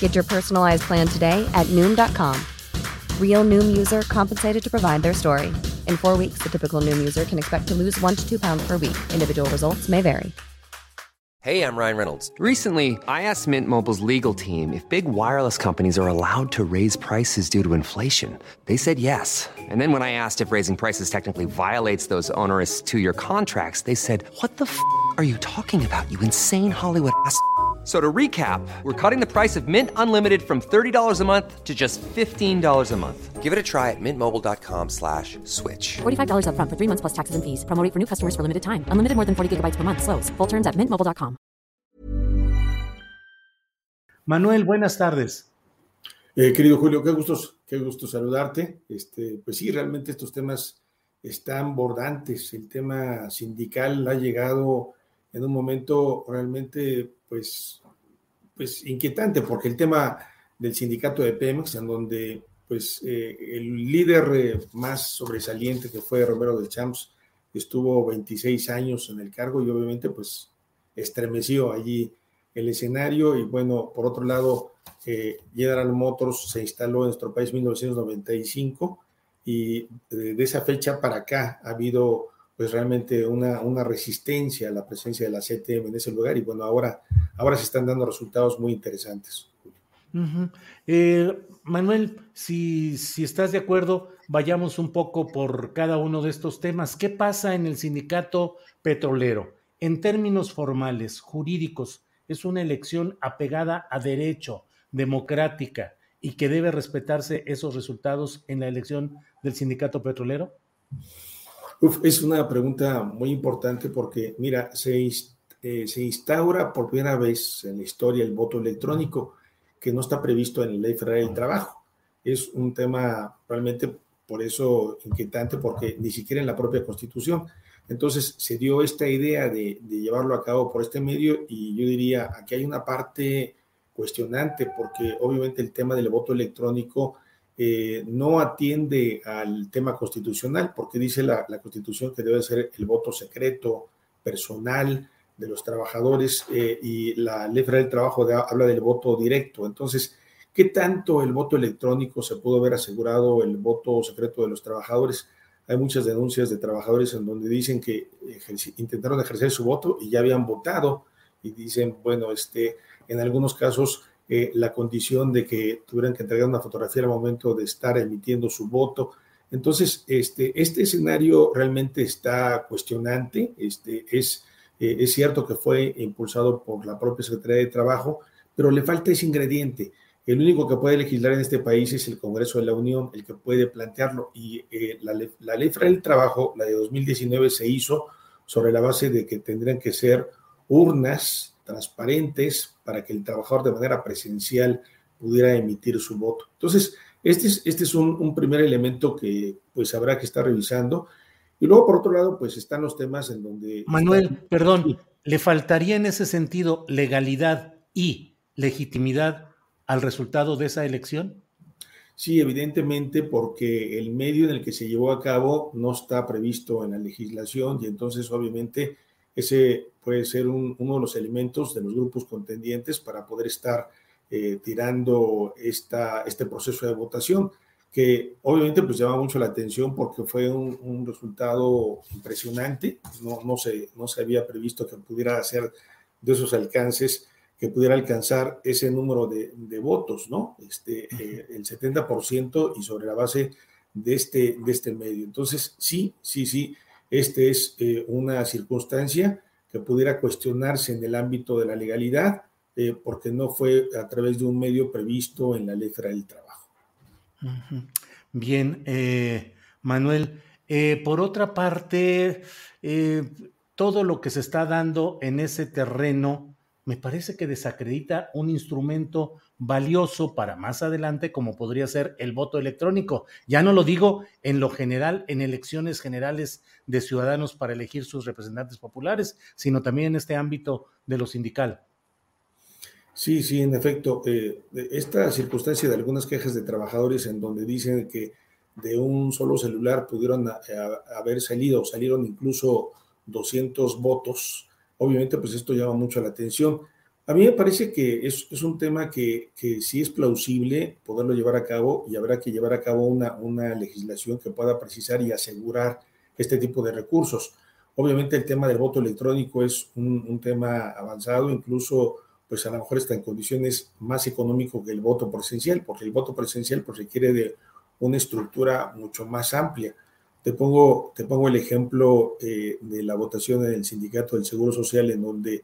Get your personalized plan today at Noom.com. Real Noom user compensated to provide their story. In four weeks, the typical Noom user can expect to lose one to two pounds per week. Individual results may vary. Hey, I'm Ryan Reynolds. Recently, I asked Mint Mobile's legal team if big wireless companies are allowed to raise prices due to inflation. They said yes. And then when I asked if raising prices technically violates those onerous two year contracts, they said, What the f are you talking about, you insane Hollywood ass? So to recap, we're cutting the price of Mint Unlimited from $30 a month to just $15 a month. Give it a try at mintmobile.com slash switch. $45 up front for three months plus taxes and fees. Promo for new customers for limited time. Unlimited more than 40 gigabytes per month. Slows. Full terms at mintmobile.com. Manuel, buenas tardes. Eh, querido Julio, qué gusto, qué gusto saludarte. Este, pues sí, realmente estos temas están bordantes. El tema sindical ha llegado en un momento realmente pues, pues inquietante, porque el tema del sindicato de Pemex, en donde pues eh, el líder eh, más sobresaliente que fue Romero del Champs estuvo 26 años en el cargo y obviamente pues estremeció allí el escenario. Y bueno, por otro lado, eh, General Motors se instaló en nuestro país en 1995 y de esa fecha para acá ha habido pues realmente una, una resistencia a la presencia de la CTM en ese lugar y bueno, ahora, ahora se están dando resultados muy interesantes. eh, Manuel, si, si estás de acuerdo, vayamos un poco por cada uno de estos temas. ¿Qué pasa en el sindicato petrolero? En términos formales, jurídicos, es una elección apegada a derecho, democrática, y que debe respetarse esos resultados en la elección del sindicato petrolero? Es una pregunta muy importante porque, mira, se, eh, se, instaura por primera vez en la historia el voto electrónico, que no está previsto en la Ley Federal del Trabajo. Es un tema realmente por eso inquietante, porque ni siquiera en la propia Constitución. Entonces se dio esta idea de, de llevarlo a cabo por este medio y yo diría, aquí hay una parte cuestionante, porque obviamente el tema del voto electrónico eh, no atiende al tema constitucional, porque dice la, Constitución que debe ser el voto secreto, personal de los trabajadores, eh, y la Ley Federal del Trabajo habla del voto directo. Entonces, ¿qué tanto el voto electrónico se pudo haber asegurado el voto secreto de los trabajadores? Hay muchas denuncias de trabajadores en donde dicen que intentaron ejercer su voto y ya habían votado y dicen, bueno, este, en algunos casos eh, la condición de que tuvieran que entregar una fotografía al momento de estar emitiendo su voto. Entonces, este, este escenario realmente está cuestionante. Este, es, eh, es cierto que fue impulsado por la propia Secretaría de Trabajo, pero le falta ese ingrediente. El único que puede legislar en este país es el Congreso de la Unión, el que puede plantearlo. Y eh, la, la Ley Federal del Trabajo, la de 2019, se hizo sobre la base de que tendrían que ser urnas transparentes para que el trabajador de manera presencial pudiera emitir su voto. Entonces, este es, este es un, un, primer elemento que pues habrá que estar revisando. Y luego, por otro lado, pues están los temas en donde... Manuel, perdón, ¿le faltaría en ese sentido legalidad y legitimidad al resultado de esa elección? Sí, evidentemente, porque el medio en el que se llevó a cabo no está previsto en la legislación y entonces, obviamente, ese puede ser un, uno de los elementos de los grupos contendientes para poder estar eh, tirando esta, este proceso de votación, que obviamente pues llama mucho la atención porque fue un, un resultado impresionante, no, no, se, no se había previsto que pudiera hacer de esos alcances, que pudiera alcanzar ese número de, de votos, ¿no? Este, eh, el 70% y sobre la base de este, de este medio. Entonces, sí, sí, sí, este es eh, una circunstancia que pudiera cuestionarse en el ámbito de la legalidad, eh, porque no fue a través de un medio previsto en la Federal del Trabajo. Bien, eh, Manuel. Eh, por otra parte, todo lo que se está dando en ese terreno me parece que desacredita un instrumento valioso para más adelante como podría ser el voto electrónico. Ya no lo digo en lo general, en elecciones generales de ciudadanos para elegir sus representantes populares, sino también en este ámbito de lo sindical. Sí, sí, en efecto. Eh, esta circunstancia de algunas quejas de trabajadores en donde dicen que de un solo celular pudieron haber salido, salieron incluso 200 votos, obviamente pues esto llama mucho la atención. A mí me parece que es, es un tema que, que, sí es plausible poderlo llevar a cabo y habrá que llevar a cabo una, una legislación que pueda precisar y asegurar este tipo de recursos. Obviamente el tema del voto electrónico es un, un tema avanzado, incluso pues a lo mejor está en condiciones más económico que el voto presencial, porque el voto presencial pues requiere de una estructura mucho más amplia. Te pongo, te pongo el ejemplo eh, de la votación en el Sindicato del Seguro Social, en donde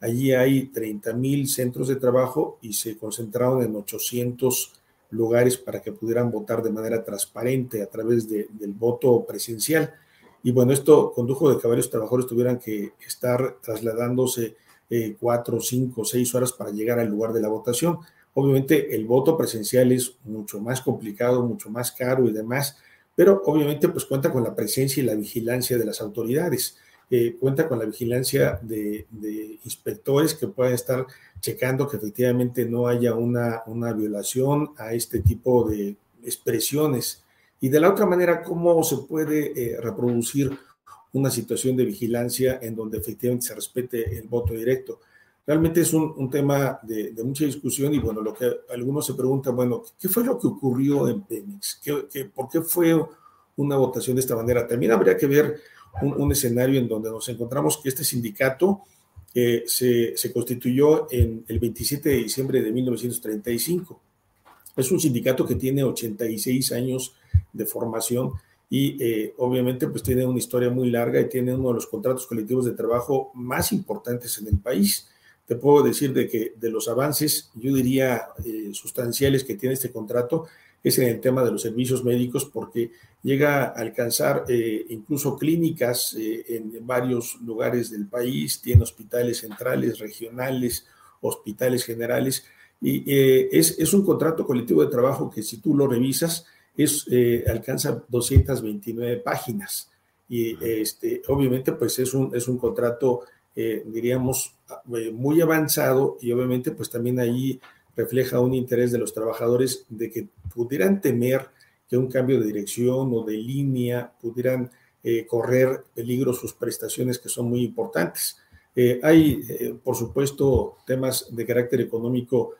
allí hay 30 mil centros de trabajo y se concentraron en 800 lugares para que pudieran votar de manera transparente a través de, del voto presencial. Y bueno, esto condujo de que varios trabajadores tuvieran que estar trasladándose eh, cuatro, cinco, seis horas para llegar al lugar de la votación. Obviamente el voto presencial es mucho más complicado, mucho más caro y demás, pero obviamente pues cuenta con la presencia y la vigilancia de las autoridades. Eh, cuenta con la vigilancia de, inspectores que puedan estar checando que efectivamente no haya una, una violación a este tipo de expresiones. Y de la otra manera, ¿cómo se puede eh, reproducir una situación de vigilancia en donde efectivamente se respete el voto directo? Realmente es un, tema de, mucha discusión y bueno, lo que algunos se preguntan, bueno, ¿qué fue lo que ocurrió en Pemex? ¿Qué, por qué fue una votación de esta manera? También habría que ver un, escenario en donde nos encontramos que este sindicato eh, se, constituyó en el 27 de diciembre de 1935. Es un sindicato que tiene 86 años de formación y eh, obviamente pues tiene una historia muy larga y tiene uno de los contratos colectivos de trabajo más importantes en el país te puedo decir de que de los avances, yo diría, eh, sustanciales que tiene este contrato, es en el tema de los servicios médicos, porque llega a alcanzar eh, incluso clínicas eh, en varios lugares del país, tiene hospitales centrales, regionales, hospitales generales, y es, es, un contrato colectivo de trabajo que si tú lo revisas, es, alcanza 229 páginas. Y este, obviamente, pues es un, es un contrato eh, diríamos, eh, muy avanzado y obviamente pues también ahí refleja un interés de los trabajadores de que pudieran temer que un cambio de dirección o de línea pudieran eh, correr peligro sus prestaciones que son muy importantes. hay, por supuesto, temas de carácter económico,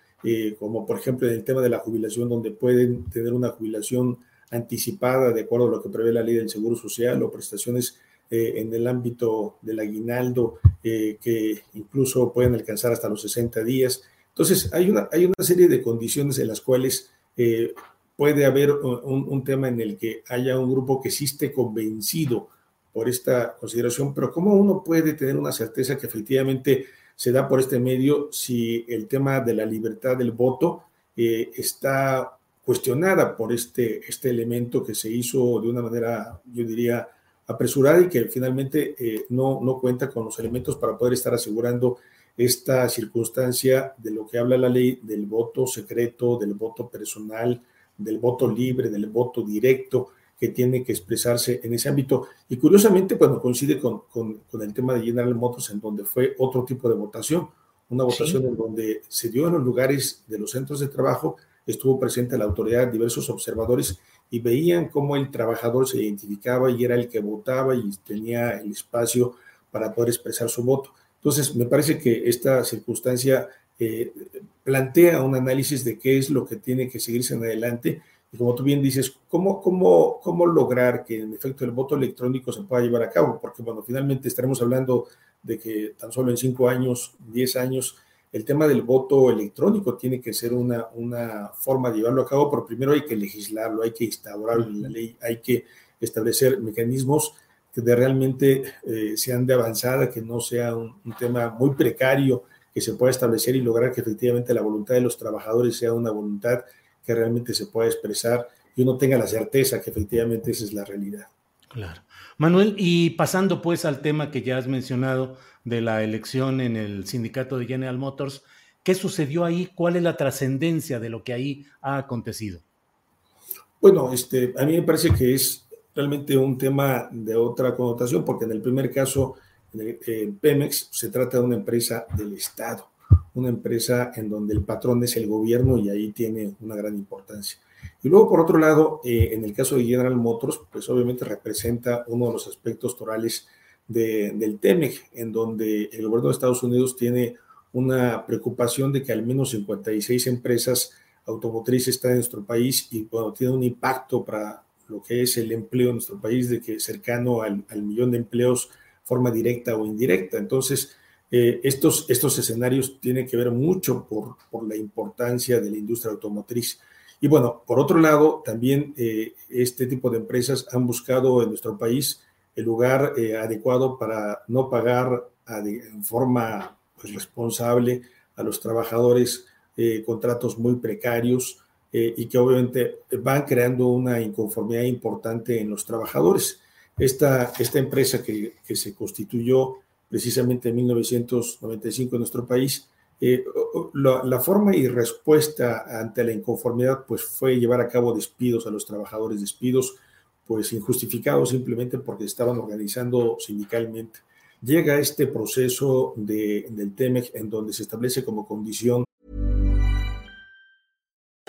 como por ejemplo en el tema de la jubilación, donde pueden tener una jubilación anticipada de acuerdo a lo que prevé la ley del Seguro Social o prestaciones eh, en el ámbito del aguinaldo, eh, que incluso pueden alcanzar hasta los 60 días. Entonces, hay una, hay una serie de condiciones en las cuales eh, puede haber un, tema en el que haya un grupo que sí esté convencido por esta consideración, pero ¿cómo uno puede tener una certeza que efectivamente se da por este medio si el tema de la libertad del voto está cuestionada por este, este elemento que se hizo de una manera, yo diría, apresurada y que finalmente eh, no, no cuenta con los elementos para poder estar asegurando esta circunstancia de lo que habla la ley del voto secreto, del voto personal, del voto libre, del voto directo que tiene que expresarse en ese ámbito. Y curiosamente, cuando coincide con, con, el tema de General Motors, en donde fue otro tipo de votación, una votación en donde se dio en los lugares de los centros de trabajo, estuvo presente la autoridad, diversos observadores y veían cómo el trabajador se identificaba y era el que votaba y tenía el espacio para poder expresar su voto. Entonces, me parece que esta circunstancia eh, plantea un análisis de qué es lo que tiene que seguirse en adelante. Y como tú bien dices, ¿cómo, cómo, cómo lograr que en efecto el voto electrónico se pueda llevar a cabo? Porque, bueno, finalmente estaremos hablando de que tan solo en cinco años, diez años, el tema del voto electrónico tiene que ser una, una forma de llevarlo a cabo, pero primero hay que legislarlo, hay que instaurarlo en la ley, hay que establecer mecanismos que de realmente eh, sean de avanzada, que no sea un, tema muy precario, que se pueda establecer y lograr que efectivamente la voluntad de los trabajadores sea una voluntad que realmente se pueda expresar y uno tenga la certeza que efectivamente esa es la realidad. Claro. Manuel, y pasando pues al tema que ya has mencionado de la elección en el sindicato de General Motors, ¿Qué sucedió ahí? ¿Cuál es la trascendencia de lo que ahí ha acontecido? Bueno, este, a mí me parece que es realmente un tema de otra connotación, porque en el primer caso, en Pemex, se trata de una empresa del Estado, una empresa en donde el patrón es el gobierno y ahí tiene una gran importancia. Y luego, por otro lado, eh, en el caso de General Motors, pues obviamente representa uno de los aspectos torales del TEMEC, en donde el gobierno de Estados Unidos tiene una preocupación de que al menos 56 empresas automotrices están en nuestro país y bueno, tiene un impacto para lo que es el empleo en nuestro país de que cercano al, millón de empleos forma directa o indirecta. Entonces, eh, estos, estos escenarios tienen que ver mucho por, por la importancia de la industria automotriz. Y bueno, por otro lado, también eh, este tipo de empresas han buscado en nuestro país el lugar eh, adecuado para no pagar en forma pues, responsable a los trabajadores contratos muy precarios y que obviamente van creando una inconformidad importante en los trabajadores. Esta, esta empresa que, que se constituyó precisamente en 1995 en nuestro país, eh, la, forma y respuesta ante la inconformidad pues fue llevar a cabo despidos a los trabajadores, despidos pues injustificados simplemente porque estaban organizando sindicalmente. Llega este proceso de, del TEMEC en donde se establece como condición.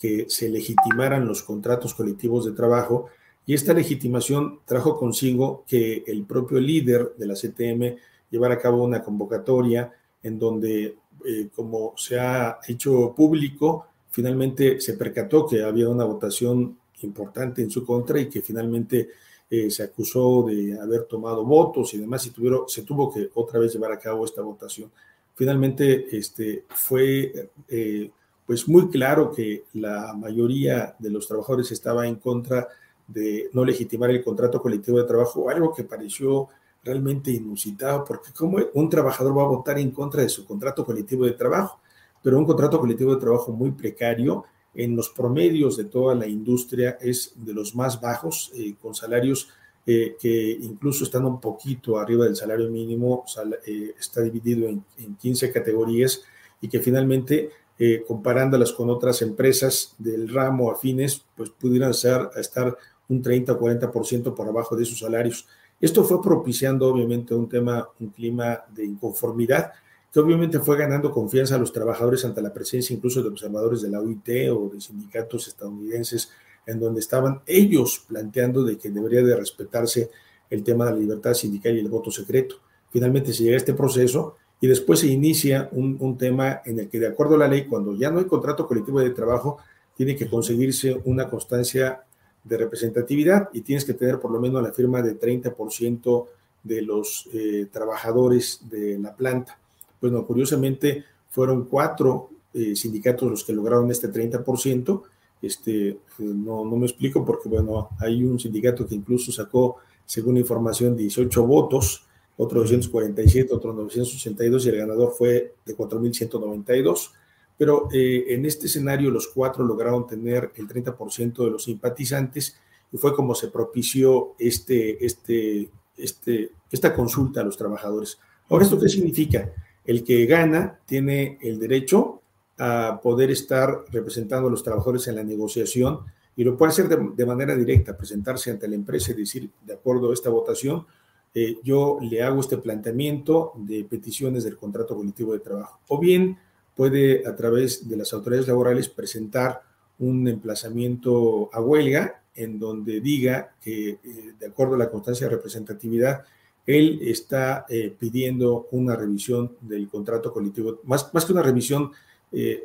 Que se legitimaran los contratos colectivos de trabajo y esta legitimación trajo consigo que el propio líder de la CTM llevara a cabo una convocatoria en donde, eh, como se ha hecho público, finalmente se percató que había una votación importante en su contra y que finalmente eh, se acusó de haber tomado votos y demás y tuvieron, se tuvo que otra vez llevar a cabo esta votación. Finalmente este, fue eh, pues muy claro que la mayoría de los trabajadores estaba en contra de no legitimar el contrato colectivo de trabajo, algo que pareció realmente inusitado, porque ¿cómo un trabajador va a votar en contra de su contrato colectivo de trabajo? Pero un contrato colectivo de trabajo muy precario, en los promedios de toda la industria es de los más bajos, eh, con salarios eh, que incluso están un poquito arriba del salario mínimo, eh, está dividido en, en 15 categorías y que finalmente eh, comparándolas con otras empresas del ramo afines, pues pudieran ser, estar un 30 o 40% por abajo de sus salarios. Esto fue propiciando obviamente un tema, un clima de inconformidad que obviamente fue ganando confianza a los trabajadores ante la presencia incluso de observadores de la OIT o de sindicatos estadounidenses en donde estaban ellos planteando de que debería de respetarse el tema de la libertad sindical y el voto secreto. Finalmente se llega a este proceso y después se inicia un, tema en el que, de acuerdo a la ley, cuando ya no hay contrato colectivo de trabajo, tiene que conseguirse una constancia de representatividad y tienes que tener por lo menos la firma de 30% de los eh, trabajadores de la planta. Bueno, curiosamente fueron cuatro eh, sindicatos los que lograron este 30%. Este, no, no me explico porque, bueno, hay un sindicato que incluso sacó, según información, 18 votos otro 247, otro 982 y el ganador fue de 4.192. Pero eh, en este escenario los cuatro lograron tener el 30% de los simpatizantes y fue como se propició este, este, este, esta consulta a los trabajadores. Ahora, ¿esto qué significa? El que gana tiene el derecho a poder estar representando a los trabajadores en la negociación y lo puede hacer de, de manera directa, presentarse ante la empresa y decir, de acuerdo a esta votación, eh, yo le hago este planteamiento de peticiones del contrato colectivo de trabajo. O bien puede a través de las autoridades laborales presentar un emplazamiento a huelga en donde diga que eh, de acuerdo a la constancia de representatividad, él está eh, pidiendo una revisión del contrato colectivo, más, más que una revisión,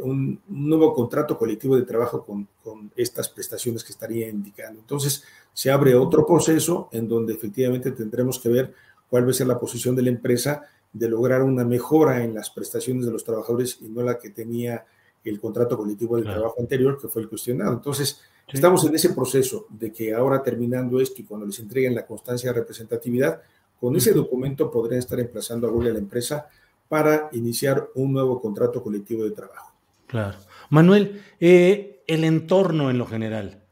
un, nuevo contrato colectivo de trabajo con, con estas prestaciones que estaría indicando. Entonces, se abre otro proceso en donde efectivamente tendremos que ver cuál va a ser la posición de la empresa de lograr una mejora en las prestaciones de los trabajadores y no la que tenía el contrato colectivo del trabajo anterior, que fue el cuestionado. Entonces, estamos en ese proceso de que ahora terminando esto y cuando les entreguen la constancia de representatividad, con ese documento podrían estar emplazando a Google a la empresa para iniciar un nuevo contrato colectivo de trabajo. Claro. Manuel, eh, el entorno en lo general,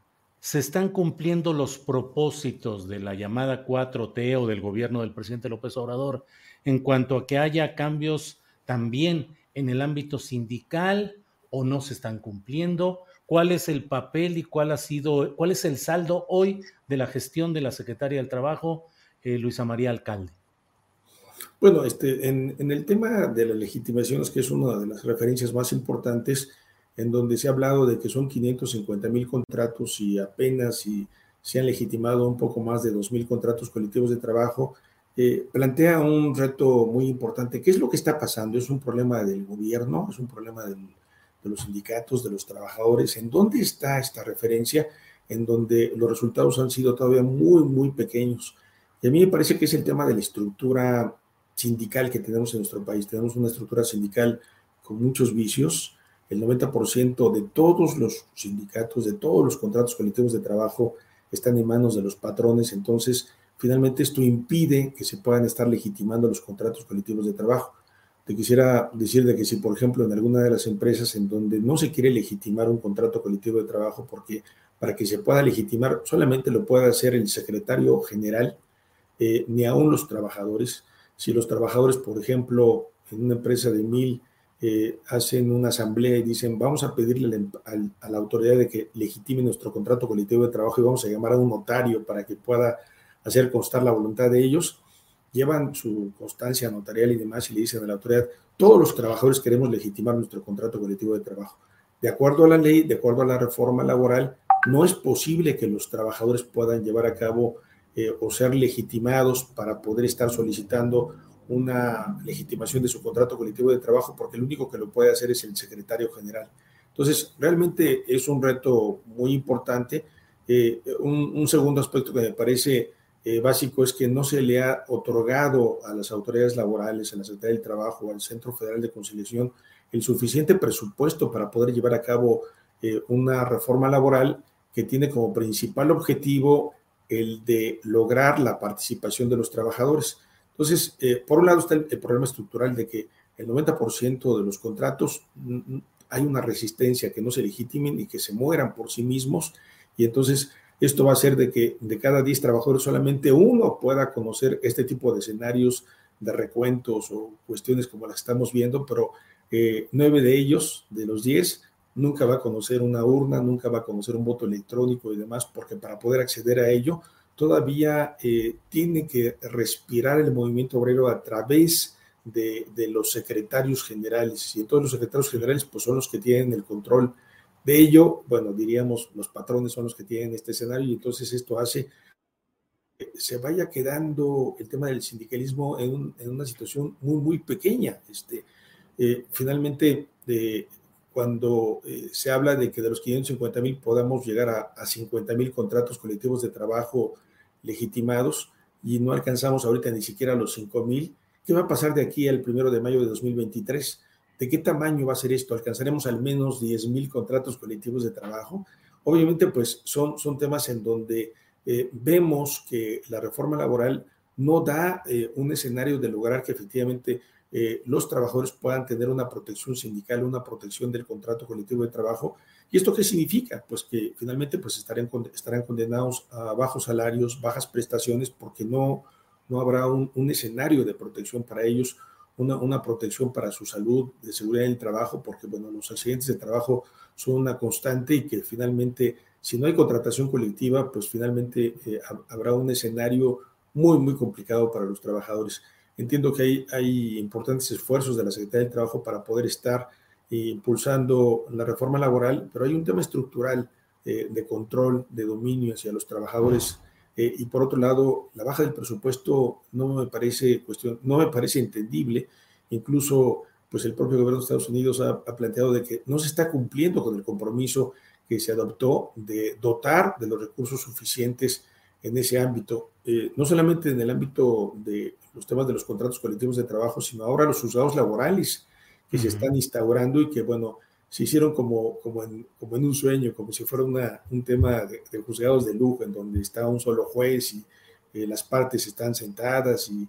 se están cumpliendo los propósitos de la llamada 4T o del gobierno del presidente López Obrador en cuanto a que haya cambios también en el ámbito sindical o no se están cumpliendo? ¿Cuál es el papel y cuál ha sido, cuál es el saldo hoy de la gestión de la secretaria del Trabajo, eh, Luisa María Alcalde? Bueno, este, en, el tema de las legitimaciones, que es una de las referencias más importantes, en donde se ha hablado de que son 550 mil contratos y apenas si se han legitimado un poco más de 2 mil contratos colectivos de trabajo, eh, plantea un reto muy importante. ¿Qué es lo que está pasando? ¿Es un problema del gobierno? ¿Es un problema de los sindicatos, de los trabajadores? ¿En dónde está esta referencia? En donde los resultados han sido todavía muy, muy pequeños. Y a mí me parece que es el tema de la estructura sindical que tenemos en nuestro país. Tenemos una estructura sindical con muchos vicios, el 90% de todos los sindicatos, de todos los contratos colectivos de trabajo están en manos de los patrones, entonces finalmente esto impide que se puedan estar legitimando los contratos colectivos de trabajo. Te quisiera decir de que si, por ejemplo, en alguna de las empresas en donde no se quiere legitimar un contrato colectivo de trabajo, porque para que se pueda legitimar solamente lo puede hacer el secretario general, eh, ni aún los trabajadores. Si los trabajadores, por ejemplo, en una empresa de mil eh, hacen una asamblea y dicen, vamos a pedirle a la autoridad de que legitime nuestro contrato colectivo de trabajo y vamos a llamar a un notario para que pueda hacer constar la voluntad de ellos, llevan su constancia notarial y demás y le dicen a la autoridad, todos los trabajadores queremos legitimar nuestro contrato colectivo de trabajo. De acuerdo a la ley, de acuerdo a la reforma laboral, no es posible que los trabajadores puedan llevar a cabo eh, o ser legitimados para poder estar solicitando una legitimación de su contrato colectivo de trabajo porque el único que lo puede hacer es el secretario general. Entonces, realmente es un reto muy importante. Eh, un, segundo aspecto que me parece eh, básico es que no se le ha otorgado a las autoridades laborales, a la Secretaría del Trabajo, al Centro Federal de Conciliación, el suficiente presupuesto para poder llevar a cabo eh, una reforma laboral que tiene como principal objetivo el de lograr la participación de los trabajadores. Entonces, eh, por un lado está el, problema estructural de que el 90% de los contratos mm, mm, hay una resistencia que no se legitimen y que se mueran por sí mismos. Y entonces esto va a hacer de que de cada 10 trabajadores solamente uno pueda conocer este tipo de escenarios de recuentos o cuestiones como las estamos viendo, pero eh, nueve de ellos, de los 10, nunca va a conocer una urna, nunca va a conocer un voto electrónico y demás, porque para poder acceder a ello todavía eh, tiene que respirar el movimiento obrero a través de, los secretarios generales. Y entonces los secretarios generales pues, son los que tienen el control de ello. Bueno, diríamos, los patrones son los que tienen este escenario y entonces esto hace que se vaya quedando el tema del sindicalismo en, una situación muy, muy pequeña. Este, eh, finalmente, cuando eh, se habla de que de los 550 mil podamos llegar a, a 50 mil contratos colectivos de trabajo legitimados y no alcanzamos ahorita ni siquiera los 5 mil. ¿Qué va a pasar de aquí al primero de mayo de 2023? ¿De qué tamaño va a ser esto? ¿Alcanzaremos al menos 10 mil contratos colectivos de trabajo? Obviamente, pues son, son temas en donde eh, vemos que la reforma laboral no da eh, un escenario de lograr que efectivamente eh, los trabajadores puedan tener una protección sindical, una protección del contrato colectivo de trabajo. ¿Y esto qué significa? Pues que finalmente pues estarán, estarán condenados a bajos salarios, bajas prestaciones, porque no, no habrá un, escenario de protección para ellos, una, una, protección para su salud, de seguridad del trabajo, porque bueno, los accidentes de trabajo son una constante y que finalmente, si no hay contratación colectiva, pues finalmente eh, habrá un escenario muy, muy complicado para los trabajadores. Entiendo que hay, importantes esfuerzos de la Secretaría del Trabajo para poder estar impulsando la reforma laboral, pero hay un tema estructural eh, de control, de dominio hacia los trabajadores. Eh, y por otro lado, la baja del presupuesto no me parece cuestión, no me parece entendible. Incluso, pues el propio gobierno de Estados Unidos ha, ha planteado de que no se está cumpliendo con el compromiso que se adoptó de dotar de los recursos suficientes en ese ámbito, eh, no solamente en el ámbito de los temas de los contratos colectivos de trabajo, sino ahora los juzgados laborales que se están instaurando y que, bueno, se hicieron como, como, en, como en un sueño, como si fuera una, un tema de, juzgados de lujo, en donde está un solo juez y eh, las partes están sentadas y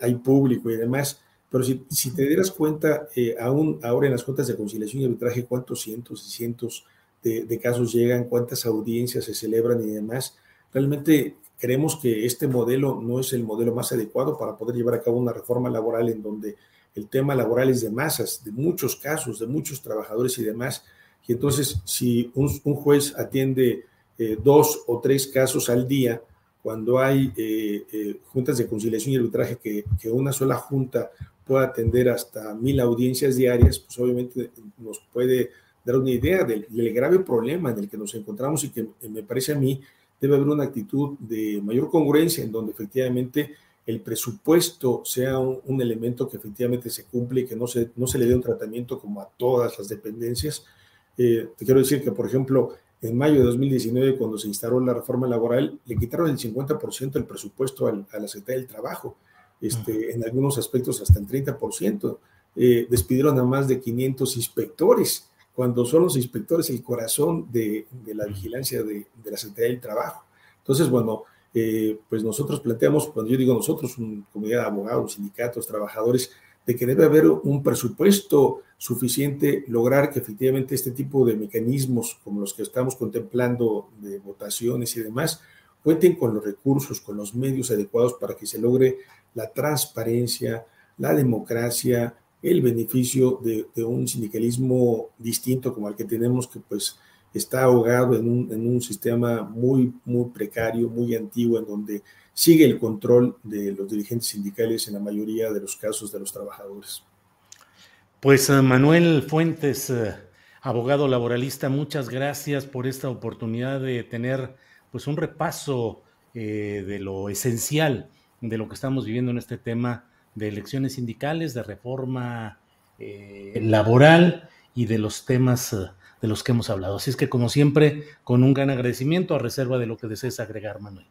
hay público y demás. Pero si, si te dieras cuenta, eh, aún ahora en las cuentas de conciliación y arbitraje, cuántos cientos y cientos de, de casos llegan, cuántas audiencias se celebran y demás, Realmente creemos que este modelo no es el modelo más adecuado para poder llevar a cabo una reforma laboral en donde el tema laboral es de masas, de muchos casos, de muchos trabajadores y demás. Y entonces, si un, juez atiende eh, dos o tres casos al día, cuando hay eh, eh, juntas de conciliación y arbitraje que, una sola junta pueda atender hasta mil audiencias diarias, pues obviamente nos puede dar una idea del grave problema en el que nos encontramos y que me parece a mí debe haber una actitud de mayor congruencia en donde efectivamente el presupuesto sea un, elemento que efectivamente se cumple y que no se, no se le dé un tratamiento como a todas las dependencias. Eh, te quiero decir que, por ejemplo, en mayo de 2019, cuando se instaló la reforma laboral, le quitaron el 50% del presupuesto a la Secretaría del Trabajo, este, en algunos aspectos hasta el 30%. Eh, despidieron a más de 500 inspectores cuando son los inspectores el corazón de, la vigilancia de, la Secretaría del Trabajo. Entonces, bueno, eh, pues nosotros planteamos, cuando yo digo nosotros, una comunidad de abogados, sindicatos, trabajadores, de que debe haber un presupuesto suficiente, lograr que efectivamente este tipo de mecanismos como los que estamos contemplando de votaciones y demás, cuenten con los recursos, con los medios adecuados para que se logre la transparencia, la democracia, el beneficio de, un sindicalismo distinto como el que tenemos, que pues está ahogado en un, en un, sistema muy, muy precario, muy antiguo, en donde sigue el control de los dirigentes sindicales en la mayoría de los casos de los trabajadores. Pues eh, Manuel Fuentes, eh, abogado laboralista, muchas gracias por esta oportunidad de tener pues un repaso eh, de lo esencial de lo que estamos viviendo en este tema de elecciones sindicales, de reforma eh, laboral y de los temas eh, de los que hemos hablado. Así es que, como siempre, con un gran agradecimiento a reserva de lo que desees agregar, Manuel.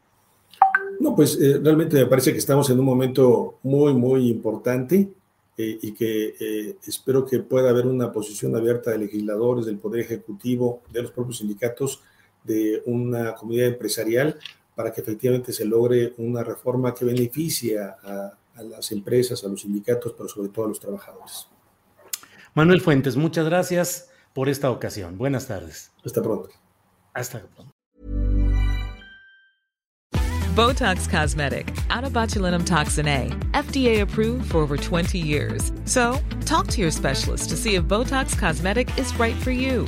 No, pues eh, realmente me parece que estamos en un momento muy, muy importante y que espero que pueda haber una posición abierta de legisladores, del Poder Ejecutivo, de los propios sindicatos, de una comunidad empresarial, para que efectivamente se logre una reforma que beneficie a, a las empresas, a los sindicatos, pero sobre todo a los trabajadores. Manuel Fuentes, muchas gracias por esta ocasión. Buenas tardes. Hasta pronto. Hasta pronto. Botox Cosmetic, out of botulinum toxin A, FDA approved for over 20 years. So, talk to your specialist to see if Botox Cosmetic is right for you.